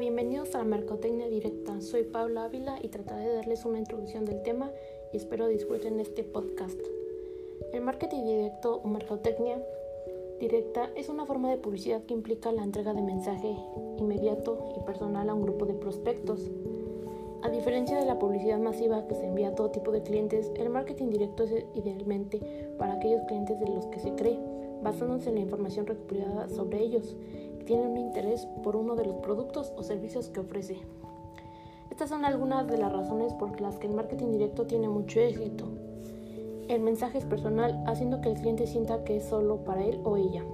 bienvenidos a la Mercotecnia Directa. Soy Paula Ávila y trataré de darles una introducción del tema y espero disfruten este podcast. El marketing directo o mercotecnia directa es una forma de publicidad que implica la entrega de mensaje inmediato y personal a un grupo de prospectos. A diferencia de la publicidad masiva que se envía a todo tipo de clientes, el marketing directo es idealmente para aquellos clientes de los que se cree, basándose en la información recopilada sobre ellos tienen un interés por uno de los productos o servicios que ofrece. Estas son algunas de las razones por las que el marketing directo tiene mucho éxito. El mensaje es personal, haciendo que el cliente sienta que es solo para él o ella.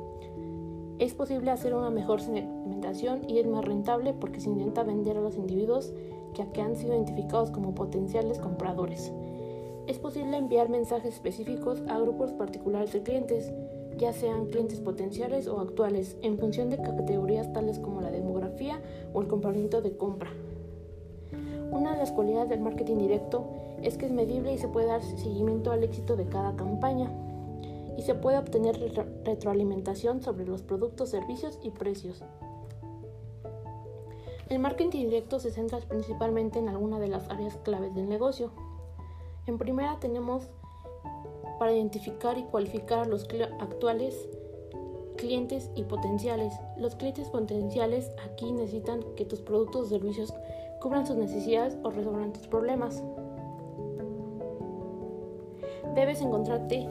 Es posible hacer una mejor segmentación y es más rentable porque se intenta vender a los individuos que han sido identificados como potenciales compradores. Es posible enviar mensajes específicos a grupos particulares de clientes, ya sean clientes potenciales o actuales, en función de categorías tales como la demografía o el comportamiento de compra. Una de las cualidades del marketing directo es que es medible y se puede dar seguimiento al éxito de cada campaña y se puede obtener retroalimentación sobre los productos, servicios y precios. El marketing directo se centra principalmente en alguna de las áreas claves del negocio. En primera tenemos para identificar y cualificar a los actuales clientes y potenciales. Los clientes potenciales aquí necesitan que tus productos o servicios cubran sus necesidades o resuelvan tus problemas. Debes encontrarte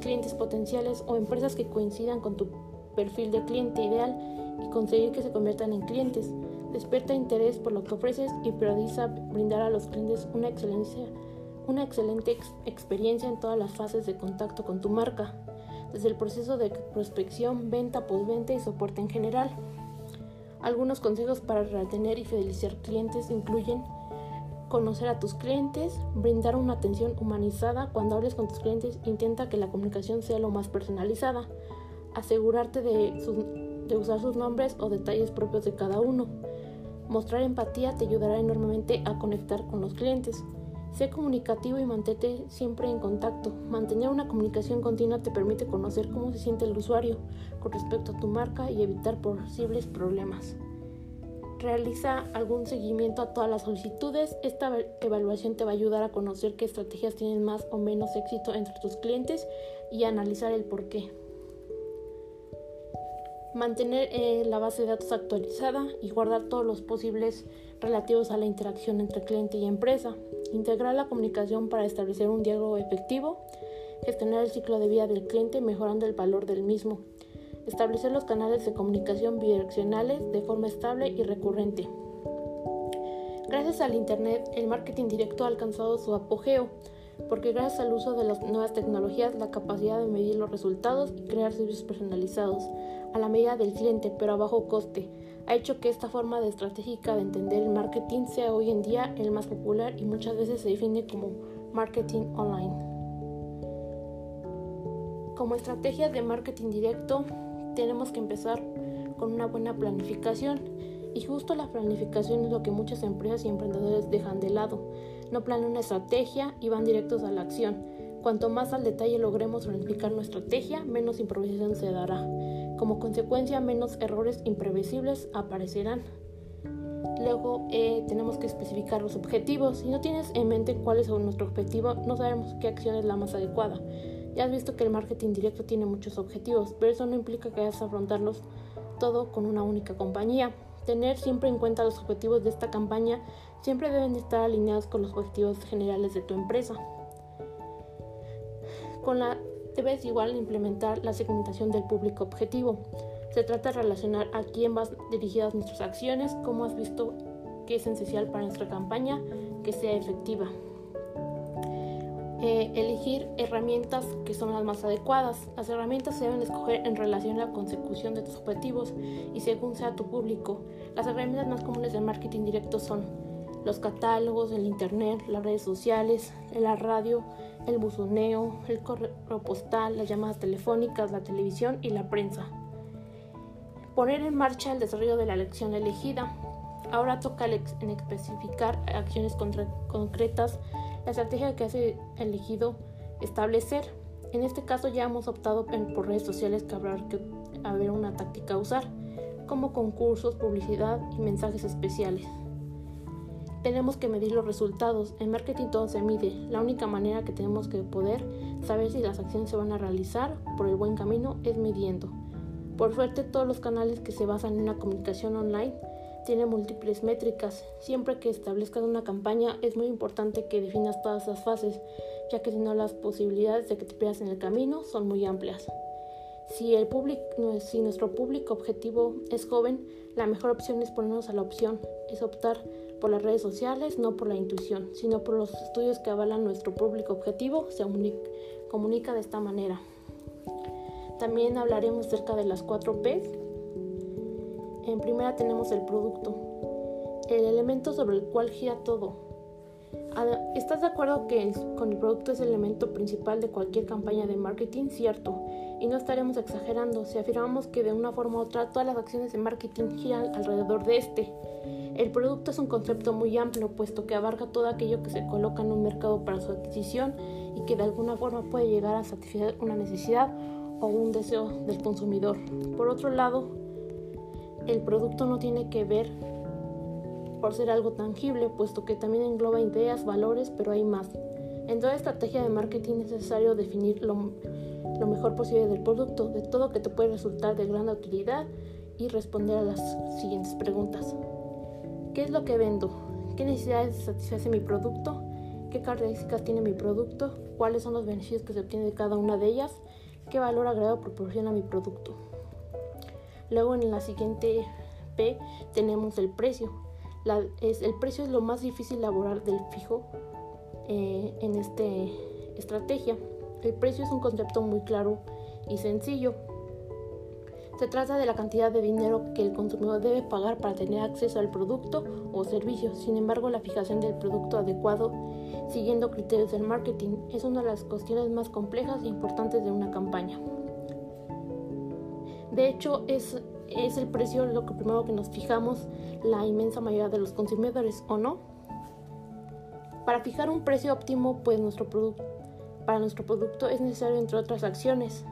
clientes potenciales o empresas que coincidan con tu perfil de cliente ideal y conseguir que se conviertan en clientes. Despierta interés por lo que ofreces y prioriza brindar a los clientes una excelencia una excelente experiencia en todas las fases de contacto con tu marca, desde el proceso de prospección, venta, postventa y soporte en general. Algunos consejos para retener y fidelizar clientes incluyen conocer a tus clientes, brindar una atención humanizada. Cuando hables con tus clientes, intenta que la comunicación sea lo más personalizada. Asegurarte de, de usar sus nombres o detalles propios de cada uno. Mostrar empatía te ayudará enormemente a conectar con los clientes. Sé comunicativo y mantente siempre en contacto. Mantener una comunicación continua te permite conocer cómo se siente el usuario con respecto a tu marca y evitar posibles problemas. Realiza algún seguimiento a todas las solicitudes. Esta evaluación te va a ayudar a conocer qué estrategias tienen más o menos éxito entre tus clientes y analizar el por qué. Mantener eh, la base de datos actualizada y guardar todos los posibles relativos a la interacción entre cliente y empresa. Integrar la comunicación para establecer un diálogo efectivo. Gestionar el ciclo de vida del cliente mejorando el valor del mismo. Establecer los canales de comunicación bidireccionales de forma estable y recurrente. Gracias al Internet, el marketing directo ha alcanzado su apogeo, porque gracias al uso de las nuevas tecnologías, la capacidad de medir los resultados y crear servicios personalizados a la medida del cliente, pero a bajo coste, ha hecho que esta forma de estratégica de entender el marketing sea hoy en día el más popular y muchas veces se define como marketing online. Como estrategia de marketing directo, tenemos que empezar con una buena planificación y justo la planificación es lo que muchas empresas y emprendedores dejan de lado. No planean una estrategia y van directos a la acción. Cuanto más al detalle logremos planificar nuestra estrategia, menos improvisación se dará. Como consecuencia, menos errores imprevisibles aparecerán. Luego eh, tenemos que especificar los objetivos. Si no tienes en mente cuál es nuestro objetivo, no sabemos qué acción es la más adecuada. Ya has visto que el marketing directo tiene muchos objetivos, pero eso no implica que vayas a afrontarlos todo con una única compañía. Tener siempre en cuenta los objetivos de esta campaña siempre deben estar alineados con los objetivos generales de tu empresa. Con la debes igual implementar la segmentación del público objetivo. Se trata de relacionar a quién van dirigidas nuestras acciones, cómo has visto que es esencial para nuestra campaña que sea efectiva. Eh, elegir herramientas que son las más adecuadas. Las herramientas se deben escoger en relación a la consecución de tus objetivos y según sea tu público. Las herramientas más comunes del marketing directo son los catálogos, el internet, las redes sociales, la radio, el buzoneo, el correo postal, las llamadas telefónicas, la televisión y la prensa. Poner en marcha el desarrollo de la lección elegida. Ahora toca en especificar acciones concretas, la estrategia que hace elegido establecer. En este caso ya hemos optado por redes sociales que habrá que haber una táctica a usar. como concursos, publicidad y mensajes especiales. Tenemos que medir los resultados. En marketing todo se mide. La única manera que tenemos que poder saber si las acciones se van a realizar por el buen camino es midiendo. Por suerte todos los canales que se basan en una comunicación online tienen múltiples métricas. Siempre que establezcas una campaña es muy importante que definas todas esas fases, ya que si no las posibilidades de que te pierdas en el camino son muy amplias. Si, el si nuestro público objetivo es joven, la mejor opción es ponernos a la opción, es optar por las redes sociales, no por la intuición, sino por los estudios que avalan nuestro público objetivo, se comunica de esta manera. También hablaremos acerca de las 4 P. En primera tenemos el producto, el elemento sobre el cual gira todo. ¿Estás de acuerdo que con el producto es el elemento principal de cualquier campaña de marketing? Cierto, y no estaremos exagerando si afirmamos que de una forma u otra todas las acciones de marketing giran alrededor de este. El producto es un concepto muy amplio, puesto que abarca todo aquello que se coloca en un mercado para su adquisición y que de alguna forma puede llegar a satisfacer una necesidad o un deseo del consumidor. Por otro lado, el producto no tiene que ver por ser algo tangible, puesto que también engloba ideas, valores, pero hay más. En toda estrategia de marketing es necesario definir lo, lo mejor posible del producto, de todo que te puede resultar de gran utilidad y responder a las siguientes preguntas. ¿Qué es lo que vendo? ¿Qué necesidades satisface mi producto? ¿Qué características tiene mi producto? ¿Cuáles son los beneficios que se obtienen de cada una de ellas? ¿Qué valor agregado proporciona mi producto? Luego en la siguiente P tenemos el precio. es, el precio es lo más difícil elaborar del fijo eh, en esta estrategia. El precio es un concepto muy claro y sencillo. Se trata de la cantidad de dinero que el consumidor debe pagar para tener acceso al producto o servicio. Sin embargo, la fijación del producto adecuado siguiendo criterios del marketing es una de las cuestiones más complejas e importantes de una campaña. De hecho, es, es el precio lo que primero que nos fijamos la inmensa mayoría de los consumidores, ¿o no? Para fijar un precio óptimo, pues nuestro para nuestro producto es necesario, entre otras acciones,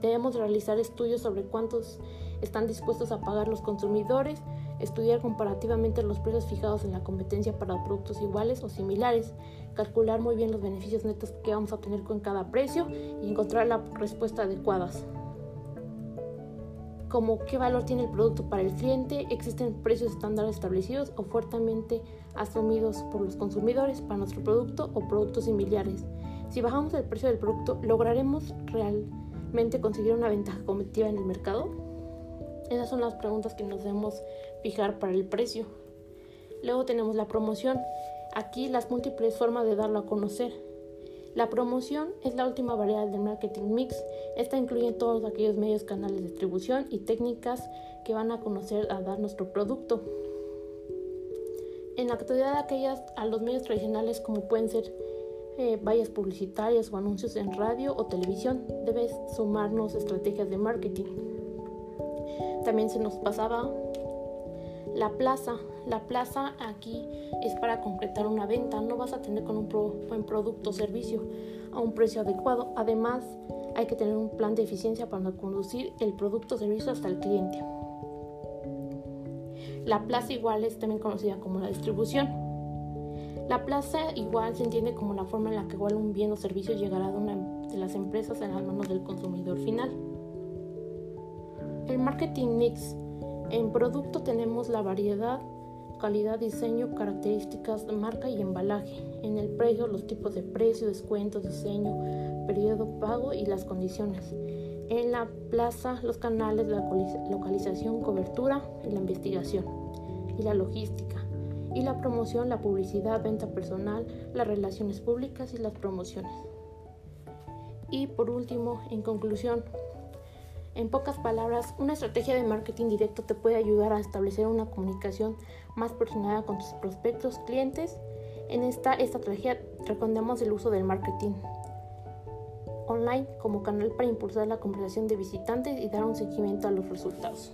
Debemos realizar estudios sobre cuántos están dispuestos a pagar los consumidores, estudiar comparativamente los precios fijados en la competencia para productos iguales o similares, calcular muy bien los beneficios netos que vamos a obtener con cada precio y encontrar la respuesta adecuadas. Como qué valor tiene el producto para el cliente, existen precios estándares establecidos o fuertemente asumidos por los consumidores para nuestro producto o productos similares. Si bajamos el precio del producto, lograremos realmente conseguir una ventaja competitiva en el mercado? Esas son las preguntas que nos debemos fijar para el precio. Luego tenemos la promoción. Aquí las múltiples formas de darlo a conocer. La promoción es la última variedad del marketing mix. Esta incluye todos aquellos medios, canales de distribución y técnicas que van a conocer a dar nuestro producto. En la actualidad aquellas a los medios tradicionales como pueden ser eh, vallas publicitarias o anuncios en radio o televisión. Debes sumarnos estrategias de marketing. También se nos pasaba la plaza. La plaza aquí es para concretar una venta. No vas a tener con un buen producto o servicio a un precio adecuado. Además, hay que tener un plan de eficiencia para conducir el producto o servicio hasta el cliente. La plaza igual es también conocida como la distribución. La plaza igual se entiende como la forma en la que igual un bien o servicio llegará de una de las empresas en las manos del consumidor final. El marketing mix. En producto tenemos la variedad, calidad, diseño, características marca y embalaje. En el precio, los tipos de precio, descuentos, diseño, periodo pago y las condiciones. En la plaza, los canales, la localización, cobertura y la investigación. Y la logística y la promoción, la publicidad, venta personal, las relaciones públicas y las promociones. Y por último, en conclusión, en pocas palabras, una estrategia de marketing directo te puede ayudar a establecer una comunicación más personalizada con tus prospectos, clientes. En esta estrategia recomendamos el uso del marketing online como canal para impulsar la conversación de visitantes y dar un seguimiento a los resultados.